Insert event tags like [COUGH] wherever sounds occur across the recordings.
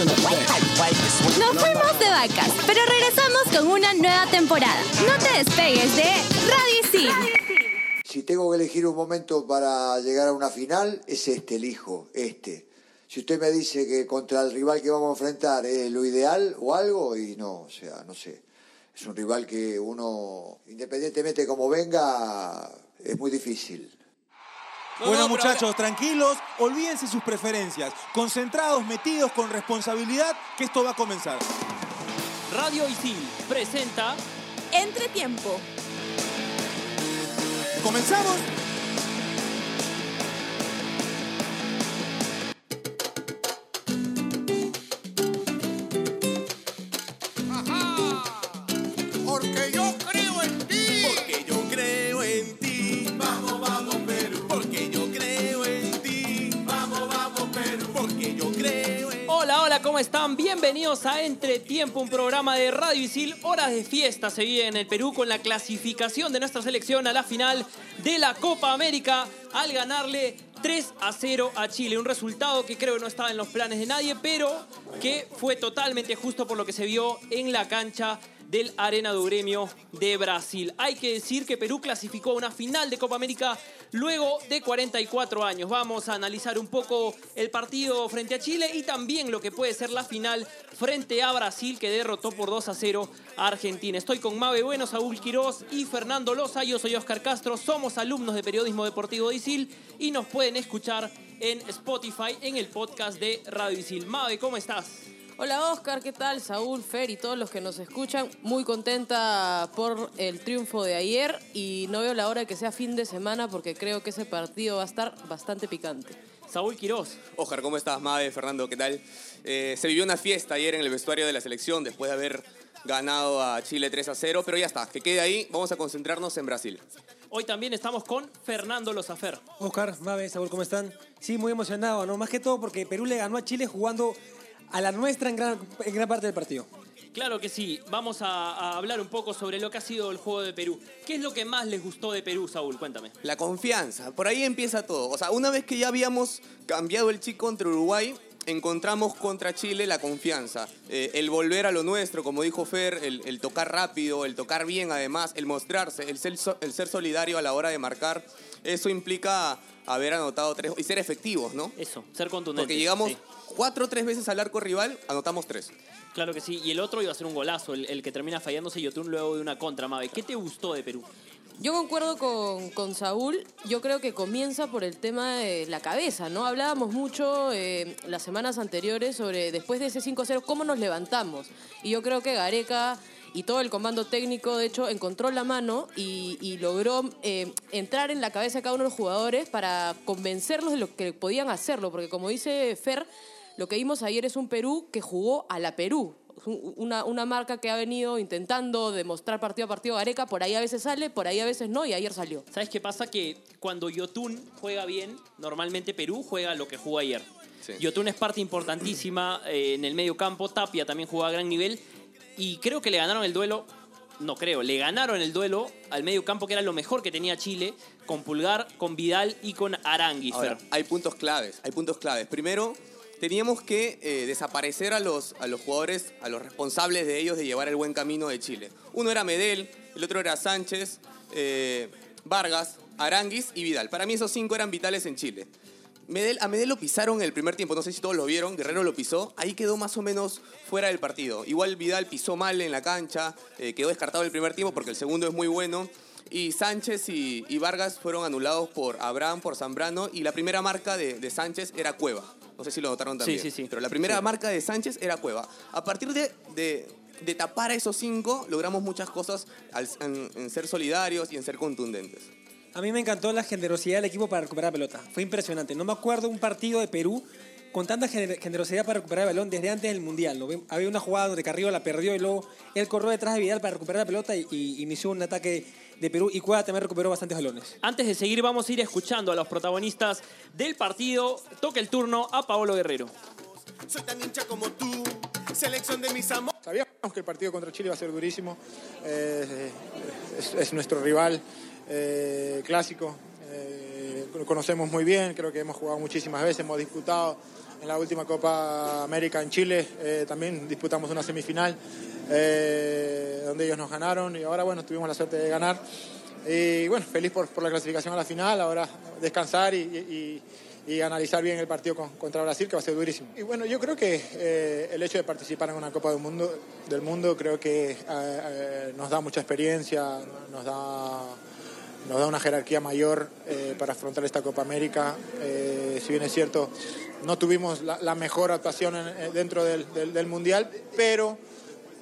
Nos fuimos de vacas, pero regresamos con una nueva temporada. No te despegues de Radio. Si tengo que elegir un momento para llegar a una final, es este, elijo, este. Si usted me dice que contra el rival que vamos a enfrentar es lo ideal o algo, y no, o sea, no sé. Es un rival que uno, independientemente como venga, es muy difícil. Bueno, muchachos, tranquilos, olvídense sus preferencias. Concentrados, metidos con responsabilidad, que esto va a comenzar. Radio Isil presenta Entretiempo. ¿Comenzamos? ¿Cómo están? Bienvenidos a Entretiempo, un programa de Radio Isil. Horas de fiesta se vive en el Perú con la clasificación de nuestra selección a la final de la Copa América al ganarle 3 a 0 a Chile. Un resultado que creo que no estaba en los planes de nadie, pero que fue totalmente justo por lo que se vio en la cancha del Arena do Gremio de Brasil. Hay que decir que Perú clasificó a una final de Copa América luego de 44 años. Vamos a analizar un poco el partido frente a Chile y también lo que puede ser la final frente a Brasil que derrotó por 2 a 0 a Argentina. Estoy con Mabe Bueno, Saúl Quirós y Fernando Loza. Yo soy Oscar Castro. Somos alumnos de Periodismo Deportivo de ISIL y nos pueden escuchar en Spotify en el podcast de Radio ISIL. Mabe, ¿cómo estás? Hola Oscar, ¿qué tal? Saúl, Fer y todos los que nos escuchan. Muy contenta por el triunfo de ayer y no veo la hora de que sea fin de semana porque creo que ese partido va a estar bastante picante. Saúl Quirós. Oscar, ¿cómo estás? Mabe, Fernando, ¿qué tal? Eh, se vivió una fiesta ayer en el vestuario de la selección después de haber ganado a Chile 3 a 0, pero ya está, que quede ahí. Vamos a concentrarnos en Brasil. Hoy también estamos con Fernando Lozafer. Oscar, Mabe, Saúl, ¿cómo están? Sí, muy emocionado, ¿no? Más que todo porque Perú le ganó a Chile jugando a la nuestra en gran, en gran parte del partido. Claro que sí, vamos a, a hablar un poco sobre lo que ha sido el juego de Perú. ¿Qué es lo que más les gustó de Perú, Saúl? Cuéntame. La confianza, por ahí empieza todo. O sea, una vez que ya habíamos cambiado el chip contra Uruguay, encontramos contra Chile la confianza. Eh, el volver a lo nuestro, como dijo Fer, el, el tocar rápido, el tocar bien además, el mostrarse, el ser, el ser solidario a la hora de marcar. Eso implica haber anotado tres y ser efectivos, ¿no? Eso, ser contundente. Porque llegamos cuatro o tres veces al arco rival, anotamos tres. Claro que sí, y el otro iba a ser un golazo, el, el que termina fallándose Yotun luego de una contra, Mabe. ¿Qué te gustó de Perú? Yo concuerdo con, con Saúl, yo creo que comienza por el tema de la cabeza, ¿no? Hablábamos mucho eh, las semanas anteriores sobre después de ese 5-0 cómo nos levantamos. Y yo creo que Gareca y todo el comando técnico, de hecho, encontró la mano y, logró eh, entrar en la cabeza de cada uno de los jugadores para convencerlos de lo que podían hacerlo. Porque como dice Fer, lo que vimos ayer es un Perú que jugó a la Perú. Una, una marca que ha venido intentando demostrar partido a partido Gareca, por ahí a veces sale, por ahí a veces no, y ayer salió. ¿Sabes qué pasa? Que cuando Yotun juega bien, normalmente Perú juega lo que jugó ayer. Sí. Yotun es parte importantísima eh, en el medio campo, Tapia también juega a gran nivel, y creo que le ganaron el duelo, no creo, le ganaron el duelo al medio campo, que era lo mejor que tenía Chile, con Pulgar, con Vidal y con Arangui. Ahora, Fer. hay puntos claves, hay puntos claves. Primero, teníamos que eh, desaparecer a los, a los jugadores, a los responsables de ellos de llevar el buen camino de Chile. Uno era Medel, el otro era Sánchez, eh, Vargas, Aranguis y Vidal. Para mí esos cinco eran vitales en Chile. Medel, a Medel lo pisaron el primer tiempo, no sé si todos lo vieron, Guerrero lo pisó, ahí quedó más o menos fuera del partido. Igual Vidal pisó mal en la cancha, eh, quedó descartado el primer tiempo porque el segundo es muy bueno. Y Sánchez y, Vargas fueron anulados por Abraham, por Zambrano, y la primera marca de Sánchez era Cueva. No sé si lo notaron también. sí, sí. Pero la primera marca de Sánchez era Cueva. A partir de, de- de tapar a esos cinco, logramos muchas cosas al- en, en ser solidarios y en ser contundentes. A mí me encantó la generosidad del equipo para recuperar la pelota. Fue impresionante. No me acuerdo un partido de Perú con tanta gener- generosidad para recuperar el balón desde antes del Mundial. ¿no? Había una jugada donde Carrillo la perdió y luego él corrió detrás de Vidal para recuperar la pelota y, y inició un ataque de Perú. Y Cueva también recuperó bastantes balones. Antes de seguir, vamos a ir escuchando a los protagonistas del partido. Toca el turno a Paolo Guerrero. Soy tan hincha como tú. Selección de mis amores. Sabíamos que el partido contra Chile iba a ser durísimo. Eh, es, es nuestro rival eh, clásico. Eh, lo conocemos muy bien, creo que hemos jugado muchísimas veces, hemos disputado en la última Copa América en Chile eh, también disputamos una semifinal eh, donde ellos nos ganaron y ahora bueno, tuvimos la suerte de ganar. Y bueno, feliz por, la clasificación a la final, ahora descansar y, analizar bien el partido con- contra Brasil, que va a ser durísimo. Y bueno, yo creo que eh, el hecho de participar en una Copa del Mundo, del mundo creo que nos da mucha experiencia, nos da nos da una jerarquía mayor para afrontar esta Copa América. Si bien es cierto, no tuvimos la, mejor actuación eh, dentro del Mundial, pero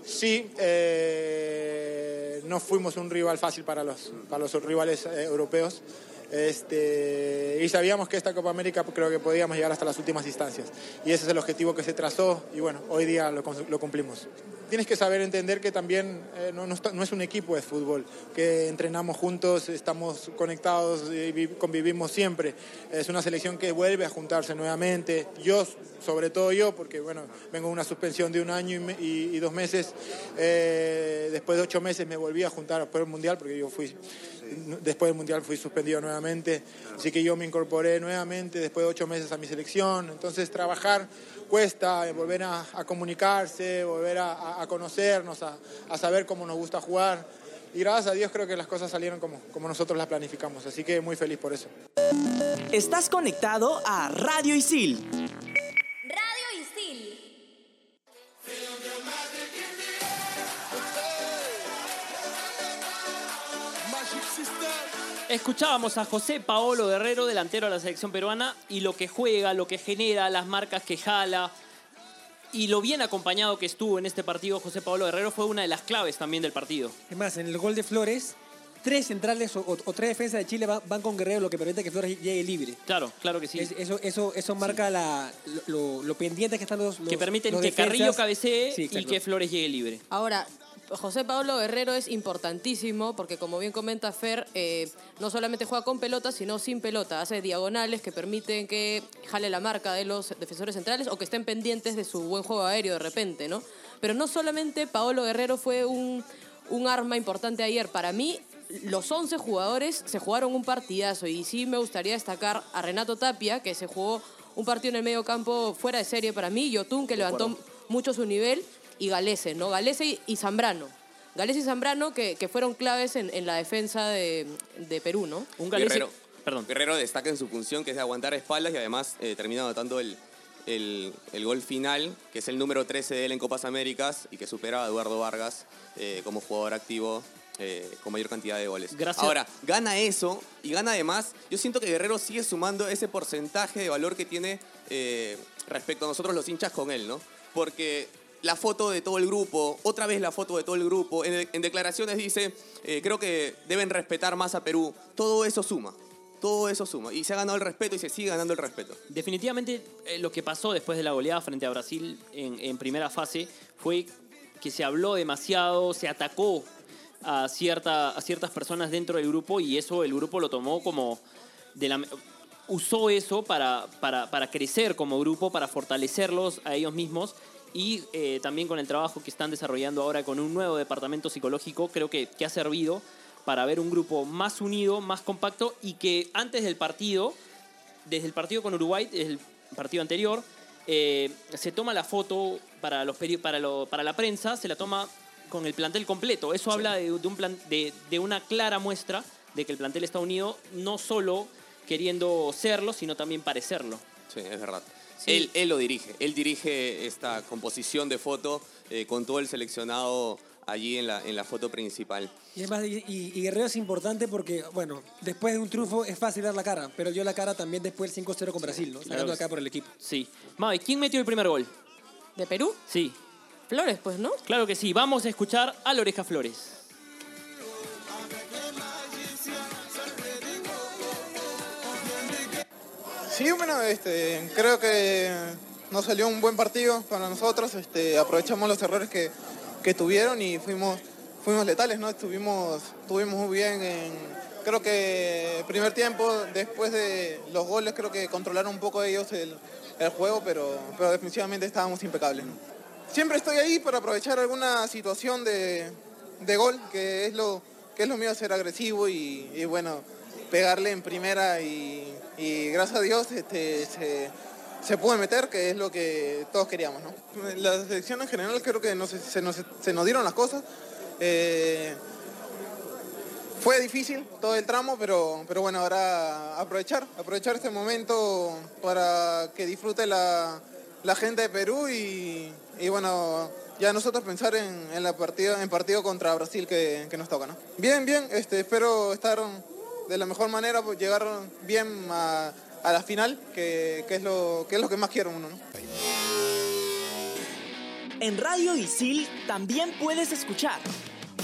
sí eh, no fuimos un rival fácil para los, para los rivales eh, europeos. Este, y sabíamos que esta Copa América creo que podíamos llegar hasta las últimas instancias. Y ese es el objetivo que se trazó y bueno, hoy día lo, lo cumplimos. Tienes que saber entender que también eh, no, es un equipo de fútbol, que entrenamos juntos, estamos conectados y vi- convivimos siempre. Es una selección que vuelve a juntarse nuevamente. Yo, sobre todo yo, porque bueno, vengo de una suspensión de un año y, dos meses. Eh, después de ocho meses me volví a juntar por el Mundial, porque yo fui, después del Mundial fui suspendido nuevamente. Así que yo me incorporé nuevamente después de ocho meses a mi selección. Entonces trabajar cuesta, eh, volver a, comunicarse, volver a conocernos, a, a saber cómo nos gusta jugar. Y gracias a Dios creo que las cosas salieron como, como nosotros las planificamos. Así que muy feliz por eso. Estás conectado a Radio Isil. Escuchábamos a José Paolo Guerrero, delantero de la selección peruana, y lo que juega, lo que genera, las marcas que jala, y lo bien acompañado que estuvo en este partido José Paolo Guerrero fue una de las claves también del partido. Es más, en el gol de Flores, tres centrales o, o- o tres defensas de Chile va- van con Guerrero, lo que permite que Flores llegue libre. Claro, claro que sí. Es- eso, eso, eso marca la, lo, lo pendiente que están los, los que permiten los que defensas. Carrillo cabecee Sí, y que Flores llegue libre. Ahora, José Pablo Guerrero es importantísimo porque, como bien comenta Fer, eh, no solamente juega con pelota, sino sin pelota. Hace diagonales que permiten que jale la marca de los defensores centrales o que estén pendientes de su buen juego aéreo de repente, ¿no? Pero no solamente Paolo Guerrero fue un, un arma importante ayer. Para mí, los 11 jugadores se jugaron un partidazo y sí me gustaría destacar a Renato Tapia, que se jugó un partido en el medio campo fuera de serie para mí, Yotun, que levantó mucho su nivel, y Galese, ¿no? Galese y, y Zambrano. Galese y Zambrano que, que fueron claves en, en la defensa de, de Perú, ¿no? Un Guerrero, perdón. Guerrero destaca en su función que es de aguantar espaldas y además eh, termina anotando el, el, el gol final, que es el número 13 de él en Copas Américas y que supera a Eduardo Vargas eh, como jugador activo eh, con mayor cantidad de goles. Gracias. Ahora, gana eso y gana además, yo siento que Guerrero sigue sumando ese porcentaje de valor que tiene eh, respecto a nosotros los hinchas con él, ¿no? Porque la foto de todo el grupo, otra vez la foto de todo el grupo, en, declaraciones dice, eh, creo que deben respetar más a Perú, todo eso suma. Todo eso suma. Y se ha ganado el respeto y se sigue ganando el respeto. Definitivamente eh, lo que pasó después de la goleada frente a Brasil en, primera fase fue que se habló demasiado, se atacó a, cierta, a ciertas personas dentro del grupo y eso el grupo lo tomó como usó eso para, para, para crecer como grupo, para fortalecerlos a ellos mismos y eh, también con el trabajo que están desarrollando ahora con un nuevo departamento psicológico, creo que, que ha servido para ver un grupo más unido, más compacto y que antes del partido, desde el partido con Uruguay, desde el partido anterior, eh, se toma la foto para, los para, lo- para la prensa, se la toma con el plantel completo. Eso habla de, de un plan, de, de una clara muestra de que el plantel está unido, no solo queriendo serlo, sino también parecerlo. Sí, es verdad. Sí. Él, él lo dirige. Él dirige esta composición de foto eh, con todo el seleccionado allí en la, en la foto principal. Y además, y, y- y Guerrero es importante porque, bueno, después de un triunfo es fácil dar la cara, pero dio la cara también después del 5-0 con Brasil, ¿no? Sacando la cara por el equipo. Sí. Mavi, ¿quién metió el primer gol? ¿De Perú? Sí. Flores, pues, ¿no? Claro que sí. Vamos a escuchar a Loreja Flores. Sí, bueno, este, creo que nos salió un buen partido para nosotros. Este, aprovechamos los errores que, que tuvieron y fuimos, fuimos letales, ¿no? Estuvimos, estuvimos muy bien en, creo que primer tiempo, después de los goles, creo que controlaron un poco ellos el, el juego, pero, pero definitivamente estábamos impecables. Siempre estoy ahí para aprovechar alguna situación de, de gol, que es lo, que es lo mío, ser agresivo y bueno, pegarle en primera y, gracias a Dios este, se, se puede meter, que es lo que todos queríamos. ¿no? La selección en general creo que se, nos, se nos dieron las cosas. Eh, fue difícil todo el tramo, pero, pero bueno, ahora aprovechar, aprovechar este momento para que disfrute la, la gente de Perú y, y bueno, ya nosotros pensar en, en la partido, en partido contra Brasil que, que nos toca. ¿no? Bien, bien, este, espero estar de la mejor manera, pues, llegar bien a, a la final, que, que es lo, que es lo que más quiero uno. ¿no? En Radio Isil también puedes escuchar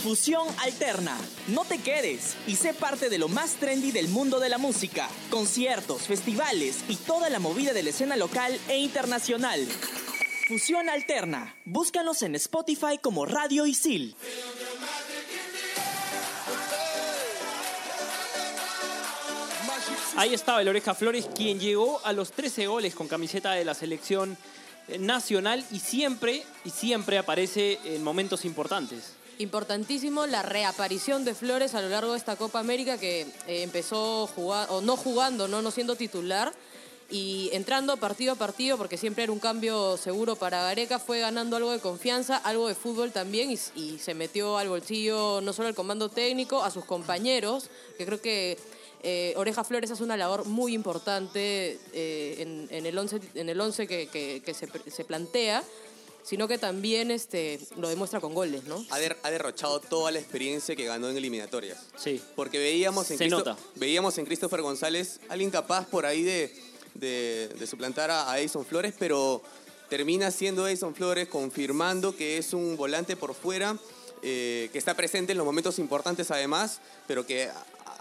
Fusión Alterna. No te quedes y sé parte de lo más trendy del mundo de la música. Conciertos, festivales y toda la movida de la escena local e internacional. Fusión Alterna. Búscanos en Spotify como Radio Isil. Ahí estaba el Oreja Flores, quien llegó a los 13 goles con camiseta de la selección eh, nacional y siempre, y siempre aparece en momentos importantes. Importantísimo la reaparición de Flores a lo largo de esta Copa América que eh, empezó jugar, o no jugando, ¿no? no siendo titular y entrando partido a partido porque siempre era un cambio seguro para Gareca, fue ganando algo de confianza, algo de fútbol también y, y se metió al bolsillo no solo el comando técnico, a sus compañeros, que creo que eh, Oreja Flores hace una labor muy importante eh, en, en el 11 en el once que, que- que se, se plantea, sino que también este, lo demuestra con goles, ¿no? Ha, der- ha derrochado toda la experiencia que ganó en eliminatorias. Sí. Porque veíamos en, Se Cristo- nota. veíamos en Christopher González alguien capaz por ahí de, de- de suplantar a, a Edison Flores, pero termina siendo Edison Flores confirmando que es un volante por fuera, eh, que está presente en los momentos importantes además, pero que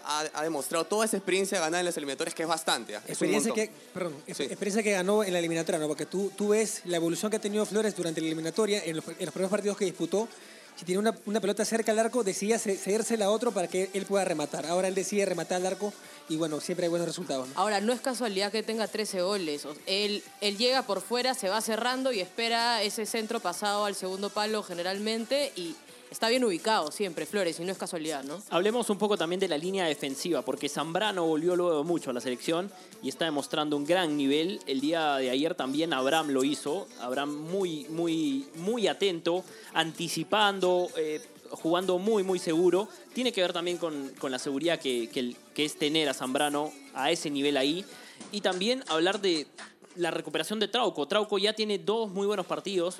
ha, demostrado toda esa experiencia ganada en las eliminatorias, que es bastante. ¿ah? Es Experiencia que, perdón, Sí. experiencia que ganó en la eliminatoria, ¿no? Porque tú, tú ves la evolución que ha tenido Flores durante la eliminatoria, en los, en los primeros partidos que disputó. Si tiene una, una pelota cerca al arco, decía ce- cedérsela a otro para que él pueda rematar. Ahora él decide rematar al arco y bueno, siempre hay buenos resultados. ¿no? Ahora, no es casualidad que tenga 13 goles. Él, él llega por fuera, se va cerrando y espera ese centro pasado al segundo palo generalmente y está bien ubicado siempre, Flores, y no es casualidad, ¿no? Hablemos un poco también de la línea defensiva, porque Zambrano volvió luego mucho a la selección y está demostrando un gran nivel. El día de ayer también Abraham lo hizo. Abraham muy, muy, muy atento, anticipando, eh, jugando muy, muy seguro. Tiene que ver también con, con la seguridad que, que que es tener a Zambrano a ese nivel ahí. Y también hablar de la recuperación de Trauco. Trauco ya tiene dos muy buenos partidos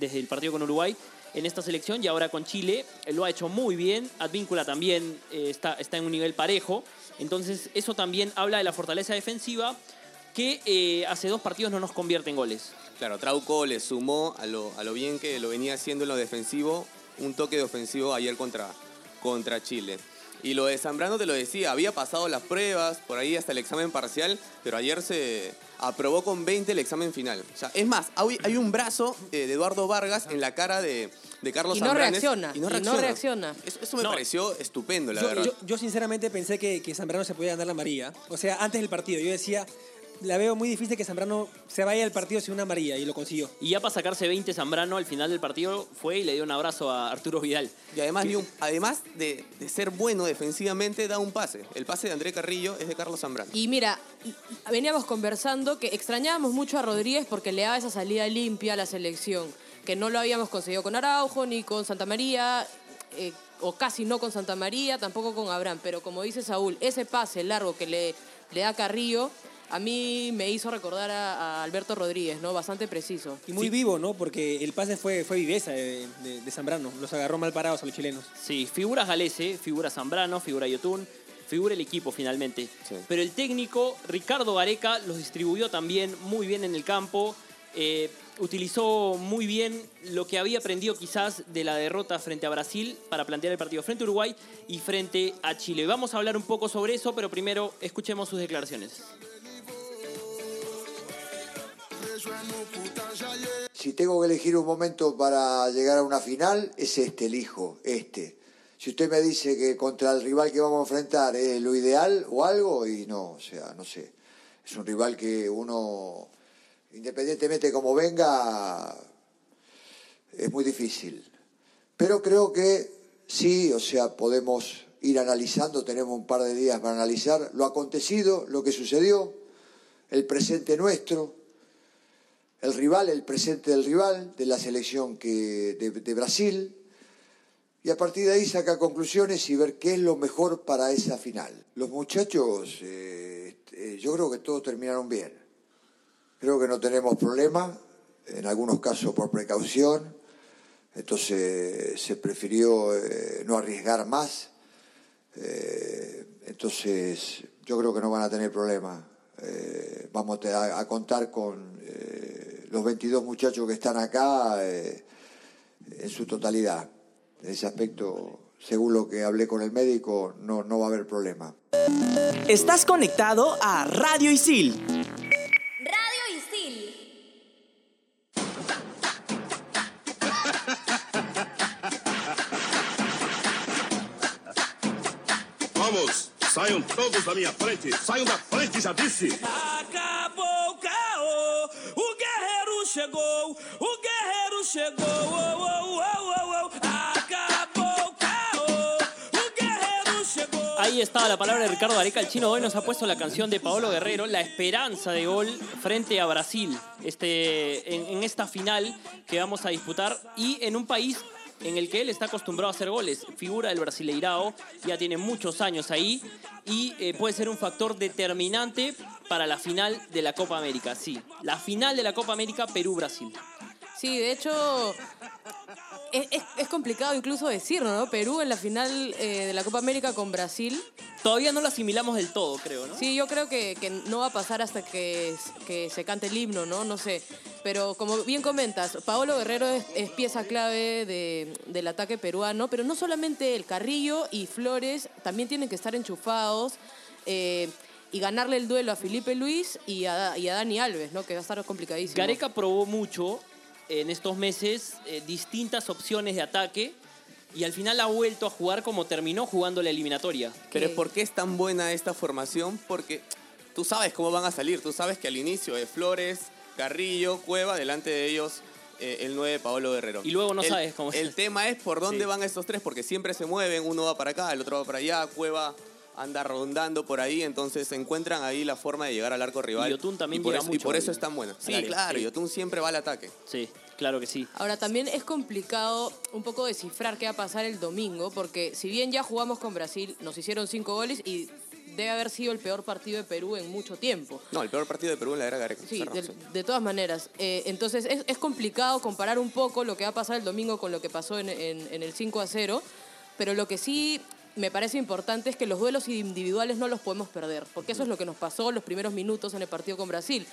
desde el partido con Uruguay en esta selección y ahora con Chile. Eh, Lo ha hecho muy bien. Advíncula también eh, está, está en un nivel parejo. Entonces eso también habla de la fortaleza defensiva que eh, hace dos partidos no nos convierte en goles. Claro, Trauco le sumó a lo, a lo bien que lo venía haciendo en lo defensivo, un toque de ofensivo ayer contra, contra Chile. Y lo de Zambrano te lo decía, había pasado las pruebas, por ahí hasta el examen parcial, pero ayer se aprobó con 20 el examen final. O sea, es más, hay, hay un brazo eh, de Eduardo Vargas en la cara de, de Carlos Y no Zambranes, reacciona, Y no y no reacciona. reacciona. Eso, eso me No. pareció estupendo, la Yo, verdad. yo- yo sinceramente pensé que, que Zambrano se podía ganar la María. O sea, antes del partido yo decía, la veo muy difícil que Zambrano se vaya al partido sin una María y lo consiguió. Y ya para sacarse 20 Zambrano al final del partido fue y le dio un abrazo a Arturo Vidal. Y además, un- además de, de ser bueno defensivamente, da un pase. El pase de André Carrillo es de Carlos Zambrano. Y mira, veníamos conversando que extrañábamos mucho a Rodríguez porque le daba esa salida limpia a la selección, que no lo habíamos conseguido con Araujo ni con Santa María, eh, o casi no con Santa María, tampoco con Abraham. Pero como dice Saúl, ese pase largo que le, le da Carrillo, a mí me hizo recordar a, a Alberto Rodríguez, ¿no? Bastante preciso. Y muy vivo, ¿no? Porque el pase fue, fue viveza de, de- de Zambrano. Los agarró mal parados a los chilenos. Sí, figura Galese, figura Zambrano, figura Yotun, figura el equipo finalmente. Pero el técnico, Ricardo Gareca, los distribuyó también muy bien en el campo. eh, utilizó muy bien lo que había aprendido quizás de la derrota frente a Brasil para plantear el partido frente a Uruguay y frente a Chile. Vamos a hablar un poco sobre eso, pero primero escuchemos sus declaraciones. Si tengo que elegir un momento para llegar a una final, es este, elijo, este. Si usted me dice que contra el rival que vamos a enfrentar es lo ideal o algo, y no, o sea, no sé. Es un rival que uno, independientemente como venga, es muy difícil. Pero creo que sí, o sea, podemos ir analizando, tenemos un par de días para analizar lo acontecido, lo que sucedió, el presente nuestro el rival, el presente del rival, de la selección que, de, Brasil, y a partir de ahí sacar conclusiones y ver qué es lo mejor para esa final. Los muchachos, eh, eh, yo creo que todos terminaron bien. Creo que no tenemos problema, en algunos casos por precaución, entonces se prefirió eh, no arriesgar más. Entonces yo creo que no van a tener problema. Vamos a, contar con los 22 muchachos que están acá eh, en su totalidad. En ese aspecto, según lo que hablé con el médico, no, no va a haber problema. Estás conectado a Radio Isil. Radio Isil. Vamos, saiam todos da minha frente. Saiam da frente, já disse. Ahí estaba la palabra de Ricardo Areca. El chino hoy nos ha puesto la canción de Paolo Guerrero, La esperanza de gol frente a Brasil, este, en, en esta final que vamos a disputar y en un país en el que él está acostumbrado a hacer goles. Figura del Brasileirao, ya tiene muchos años ahí y eh, puede ser un factor determinante para la final de la Copa América. Sí, la final de la Copa América Perú-Brasil. Sí, de hecho, es, es- es complicado incluso decirlo, ¿no? Perú en la final eh, de la Copa América con Brasil. Todavía no lo asimilamos del todo, creo, ¿no? Sí, yo creo que, que no va a pasar hasta que, que se cante el himno, ¿no? No sé. Pero como bien comentas, Paolo Guerrero es, es pieza clave de- del ataque peruano, pero no solamente el Carrillo y Flores también tienen que estar enchufados eh, y ganarle el duelo a Felipe Luis y a, y a Dani Alves, ¿no? Que va a estar complicadísimo. Gareca probó mucho en estos meses eh, distintas opciones de ataque y al final ha vuelto a jugar como terminó jugando la eliminatoria. Pero ¿por qué es tan buena esta formación? Porque tú sabes cómo van a salir. Tú sabes que al inicio es Flores, Carrillo, Cueva, delante de ellos eh, el 9 Paolo Guerrero. Y luego no El- sabes cómo El es. tema es por dónde Sí. van estos tres, porque siempre se mueven. Uno va para acá, el otro va para allá. Cueva anda rondando por ahí, entonces encuentran ahí la forma de llegar al arco rival. Y Yotun también y por llega eso, y mucho por al- eso es tan buena. Sí, área, claro, sí. Yotun siempre va al ataque. Sí, claro que sí. Ahora también es complicado un poco descifrar qué va a pasar el domingo, porque si bien ya jugamos con Brasil, nos hicieron cinco goles y debe haber sido el peor partido de Perú en mucho tiempo. No, el peor partido de Perú en la era Gareca. Sí, de, sí. de todas maneras. Eh, entonces es, es complicado comparar un poco lo que va a pasar el domingo con lo que pasó en, en- en el 5 a 0, pero lo que sí me parece importante es que los duelos individuales no los podemos perder, porque eso es lo que nos pasó los primeros minutos en el partido con Brasil.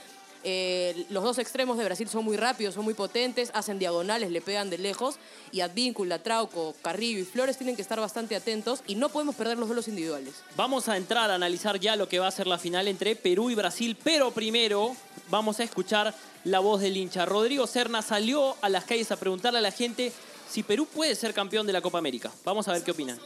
Eh, los dos extremos de Brasil son muy rápidos, son muy potentes, hacen diagonales, le pegan de lejos, y Advíncula, Trauco, Carrillo y Flores tienen que estar bastante atentos y no podemos perder los duelos individuales. Vamos a entrar a analizar ya lo que va a ser la final entre Perú y Brasil, pero primero vamos a escuchar la voz del hincha. Rodrigo Serna salió a las calles a preguntarle a la gente si Perú puede ser campeón de la Copa América. Vamos a ver qué opinan.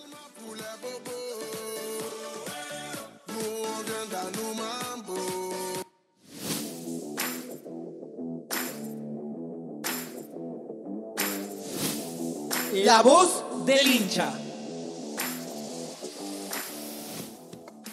La voz del hincha.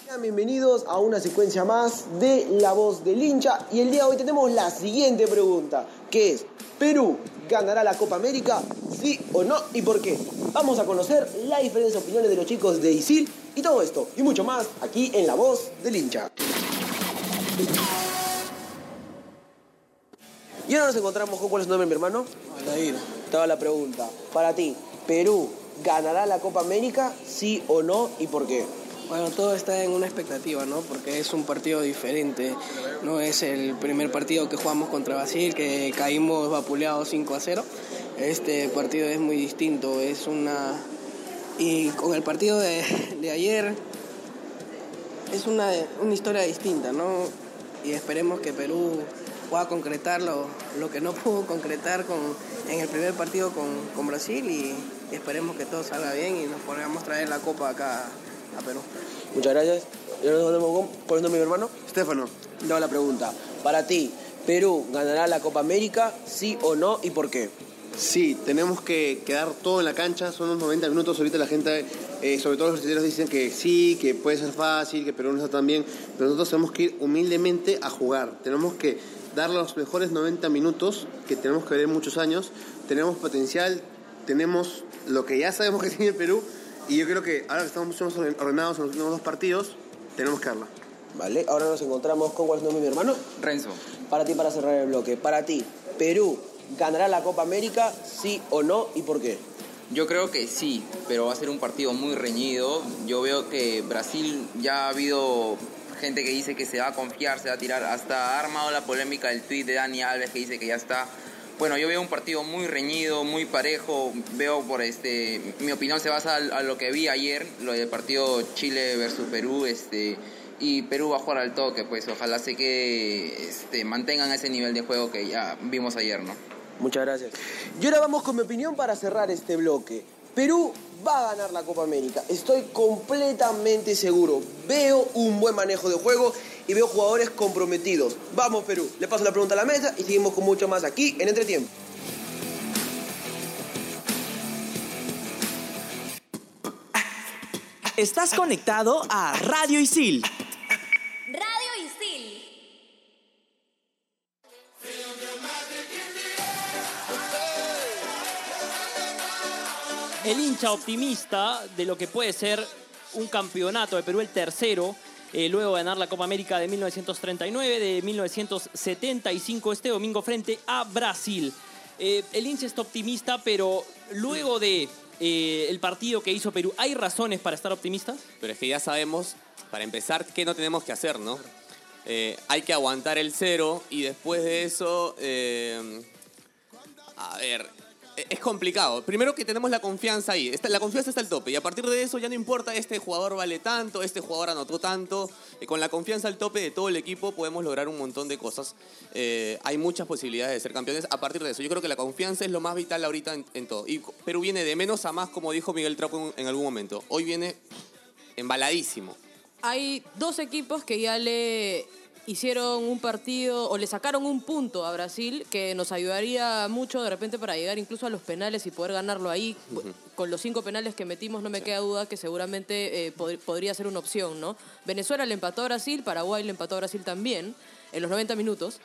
Sean Bienvenidos a una secuencia más de La Voz del Hincha y el día de hoy tenemos la siguiente pregunta, que es, ¿Perú ganará la Copa América? ¿Sí o no? ¿Y por qué? Vamos a conocer la diferencia de opiniones de los chicos de Isil y todo esto y mucho más aquí en La Voz del Hincha. Y ahora nos encontramos con cuál es tu nombre, mi hermano. Aldair. Estaba la pregunta. Para ti, ¿Perú ganará la Copa América? ¿Sí o no? ¿Y por qué? Bueno, todo está en una expectativa, ¿no? Porque es un partido diferente. No es el primer partido que jugamos contra Brasil, que caímos vapuleados 5 a 0. Este partido es muy distinto. Es una. Y con el partido de, de ayer, es una, una historia distinta, ¿no? Y esperemos que Perú pueda concretar lo, lo que no pudo concretar con, en el primer partido con, con Brasil y, y esperemos que todo salga bien y nos podamos traer la copa acá a Perú. Muchas gracias. Y ahora nos encontramos con tu nombre, mi hermano. Estefano. Te la pregunta. Para ti, ¿Perú ganará la Copa América? ¿Sí o no? ¿Y por qué? Sí, tenemos que quedar todo en la cancha, son unos 90 minutos, ahorita la gente, eh, sobre todo los brasileños dicen que sí, que puede ser fácil, que Perú no está tan bien, pero nosotros tenemos que ir humildemente a jugar, tenemos que dar los mejores 90 minutos que tenemos que ver en muchos años. Tenemos potencial, tenemos lo que ya sabemos que tiene el Perú y yo creo que ahora que estamos mucho más ordenados en los últimos dos partidos, tenemos que darla. Vale, ahora nos encontramos con cuál es mi hermano. Renzo. Para ti, para cerrar el bloque. Para ti, Perú, ¿ganará la Copa América? ¿Sí o no? ¿Y por qué? Yo creo que sí, pero va a ser un partido muy reñido. Yo veo que Brasil ya ha habido gente que dice que se va a confiar, se va a tirar. Hasta ha armado la polémica del tweet de Dani Alves que dice que ya está. Bueno, yo veo un partido muy reñido, muy parejo. Veo por este, mi opinión se basa a lo que vi ayer, lo del partido Chile versus Perú, este, y Perú va a jugar al toque, pues ojalá se que este, mantengan ese nivel de juego que ya vimos ayer, ¿no? Muchas gracias. Y ahora vamos con mi opinión para cerrar este bloque. Perú va a ganar la Copa América. Estoy completamente seguro. Veo un buen manejo de juego y veo jugadores comprometidos. Vamos, Perú. Le paso la pregunta a la mesa y seguimos con mucho más aquí en Entretiempo. Estás conectado a Radio Isil. Radio Isil. El hincha optimista de lo que puede ser un campeonato de Perú, el tercero, eh, luego de ganar la Copa América de 1939, de 1975, este domingo frente a Brasil. Eh, el hincha está optimista, pero luego de eh, el partido que hizo Perú, ¿hay razones para estar optimistas? Pero es que ya sabemos, para empezar, qué no tenemos que hacer, ¿no? Eh, hay que aguantar el cero y después de eso, a ver, es complicado. Primero que tenemos la confianza ahí, la confianza está al tope y a partir de eso ya no importa este jugador vale tanto, este jugador anotó tanto. Eh, con la confianza al tope de todo el equipo podemos lograr un montón de cosas. Eh, hay muchas posibilidades de ser campeones a partir de eso. Yo creo que la confianza es lo más vital ahorita en, todo. Y Perú viene de menos a más, como dijo Miguel Trapo en algún momento. Hoy viene embaladísimo. Hay dos equipos que ya le hicieron un partido o le sacaron un punto a Brasil que nos ayudaría mucho de repente para llegar incluso a los penales y poder ganarlo ahí. Con los cinco penales que metimos no me queda duda que seguramente eh, pod- podría ser una opción, ¿no? Venezuela le empató a Brasil, Paraguay le empató a Brasil también en los 90 minutos.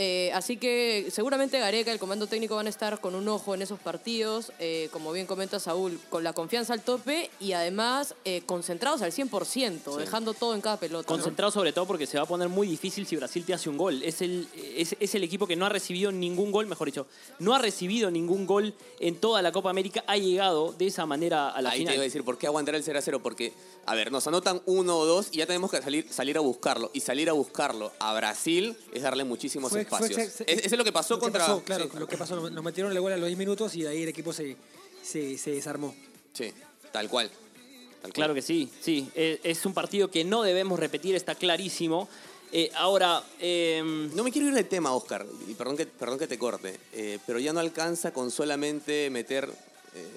Eh, así que seguramente Gareca, el comando técnico van a estar con un ojo en esos partidos, eh, como bien comenta Saúl, con la confianza al tope y además eh, concentrados al 100%, dejando todo en cada pelota. ¿no? Concentrado sobre todo porque se va a poner muy difícil si Brasil te hace un gol. Es el, es, es el equipo que no ha recibido ningún gol, mejor dicho, no ha recibido ningún gol en toda la Copa América, ha llegado de esa manera a la Ahí te final. iba a decir, ¿por qué aguantar el 0 a 0? Porque, a ver, nos anotan uno o dos y ya tenemos que salir, salir a buscarlo. Y salir a buscarlo a Brasil es darle muchísimos Fue- fue espacios. Es- Eso es lo que pasó lo que contra... pasó, claro, Sí. lo que pasó, nos metieron el gol a los 10 minutos y de ahí el equipo se, se, se desarmó. Sí, tal cual. Tal cual. Claro que sí, sí. Eh, Es un partido que no debemos repetir, está clarísimo. Eh, ahora, em, No me quiero ir del tema, Oscar, y perdón que, perdón que te corte, eh, pero ya no alcanza con solamente meter, eh,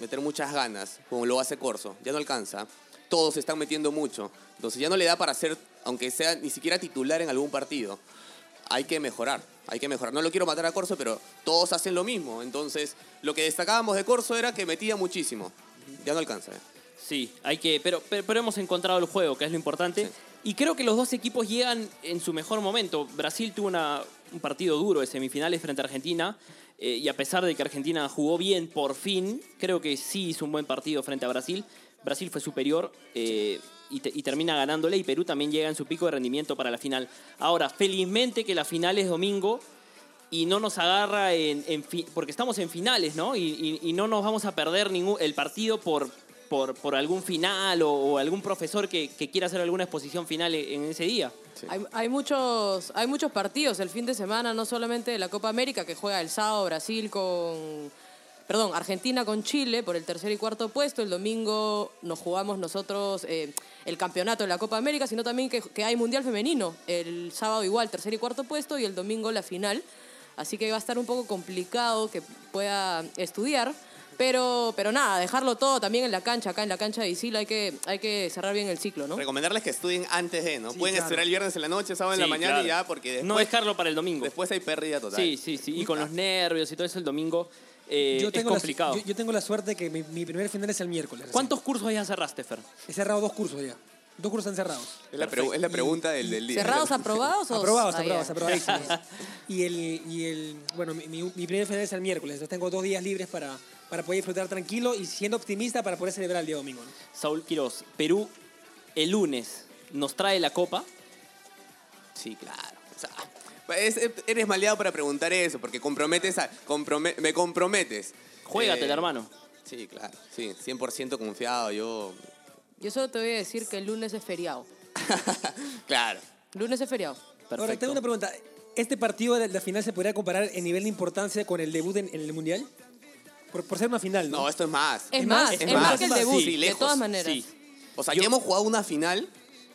meter muchas ganas, como lo hace Corso. Ya no alcanza. Todos se están metiendo mucho. Entonces ya no le da para ser, aunque sea ni siquiera titular en algún partido. Hay que mejorar, hay que mejorar. No lo quiero matar a Corso, pero todos hacen lo mismo. Entonces, lo que destacábamos de Corso era que metía muchísimo. Ya no alcanza. eh. Sí, hay que, pero, pero, pero hemos encontrado el juego, que es lo importante. Y creo que los dos equipos llegan en su mejor momento. Brasil tuvo una- un partido duro de semifinales frente a Argentina. eh, y a pesar de que Argentina jugó bien por fin, creo que sí hizo un buen partido frente a Brasil. Brasil fue superior eh, y, te- y termina ganándole. Y Perú también llega en su pico de rendimiento para la final. Ahora, felizmente que la final es domingo y no nos agarra en, en fi- porque estamos en finales, ¿no? Y, y- y no nos vamos a perder ningún el partido por, por, por algún final o, o algún profesor que, que quiera hacer alguna exposición final e- en ese día. Hay, hay muchos, hay muchos partidos el fin de semana, no solamente de la Copa América, que juega el sábado Brasil con. Perdón, Argentina con Chile por el tercer y cuarto puesto. El domingo nos jugamos nosotros eh, el campeonato de la Copa América, sino también que, que hay Mundial Femenino. El sábado igual, tercer y cuarto puesto, y el domingo la final. Así que va a estar un poco complicado que pueda estudiar. Pero, pero nada, dejarlo todo también en la cancha, acá en la cancha de Isil hay que, hay que cerrar bien el ciclo, ¿no? Recomendarles que estudien antes de, ¿no? Sí, Pueden claro. estudiar el viernes en la noche, sábado en la mañana claro. y ya, porque después, No dejarlo para el domingo. después hay pérdida total. Sí, sí, sí. Y con los nervios y todo eso el domingo eh, yo, es tengo la, yo, yo tengo la suerte que mi, mi primer final es el miércoles. ¿Cuántos cursos ya cerraste, Fer? He cerrado dos cursos ya. Dos cursos están cerrados. Es la, pregu- es la pregunta del, del día. ¿Cerrados, aprobados o Aprobados, Ah, aprobados, aprobadísimos. y el, y el, bueno, mi, mi- mi primer final es el miércoles, entonces tengo dos días libres para, para poder disfrutar tranquilo y siendo optimista para poder celebrar el día domingo. ¿no? Saúl Quiroz, Perú el lunes nos trae la copa. Sí, claro. O sea, es- eres maleado para preguntar eso, porque comprometes a, comprome- me comprometes. Juégatela, Eh, hermano. Sí, claro. Sí, 100% confiado. Yo, Yo solo te voy a decir que el lunes es feriado. [LAUGHS] claro. Lunes es feriado. Ahora, tengo una pregunta. ¿Este partido de la final se podría comparar en nivel de importancia con el debut en, en el Mundial? Por, por ser una final, ¿no? No, esto es más. Es más, es más que el debut, Sí, de lejos. todas maneras. Sí. O sea, ya hemos jugado una final,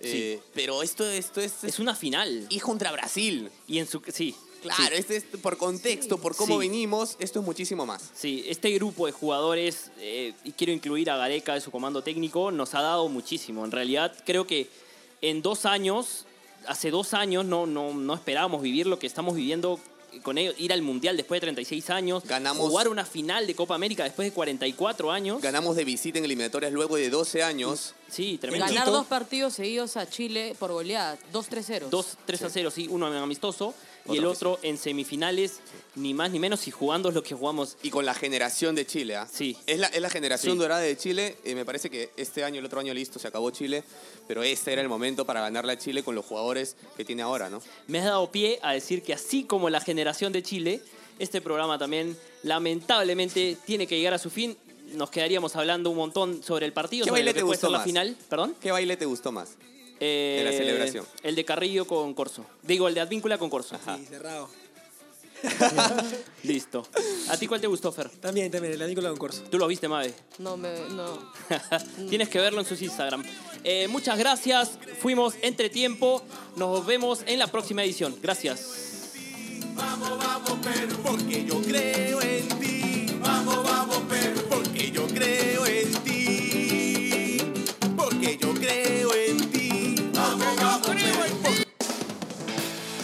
eh, pero esto, esto es... Es una final. Y contra Brasil. Y en su... Sí. Claro, sí. este es por contexto, por cómo Sí. venimos, esto es muchísimo más. Sí, este grupo de jugadores, eh, y quiero incluir a Gareca de su comando técnico, nos ha dado muchísimo. En realidad, creo que en dos años, hace dos años, no, no, no esperábamos vivir lo que estamos viviendo con ellos, ir al Mundial después de 36 años, Ganamos- jugar una final de Copa América después de 44 años. Ganamos de visita en eliminatorias luego de 12 años. Sí, tremendo. Ganar dos partidos seguidos a Chile por goleada. 2-3-0. 2 3 a 0, sí, uno en amistoso y el Otro en semifinales, ni más ni menos, y jugando lo que jugamos. Y con la generación de Chile, ¿ah? Sí. Es la, es la generación Sí. dorada de Chile. eh, me parece que este año, el otro año listo, se acabó Chile. Pero este era el momento para ganarle a Chile con los jugadores que tiene ahora, ¿no? Me has dado pie a decir que así como la generación de Chile, este programa también lamentablemente tiene que llegar a su fin. Nos quedaríamos hablando un montón sobre el partido, ¿Qué sobre baile que te puede gustó ser la más? final. ¿Perdón? ¿Qué baile te gustó más? Eh, De la celebración. El de Carrillo con Corso. Digo, el de Advíncula con Corso. Sí, cerrado. [LAUGHS] Listo. ¿A ti cuál te gustó, Fer? También, también, el Anícola Concurso. ¿Tú lo viste, Mabe? No, me, no. [LAUGHS] Tienes que verlo en sus Instagram. Eh, muchas gracias. Fuimos entre tiempo. Nos vemos en la próxima edición. Gracias. Vamos, vamos, Perú, porque yo creo en ti. Vamos, vamos, Perú,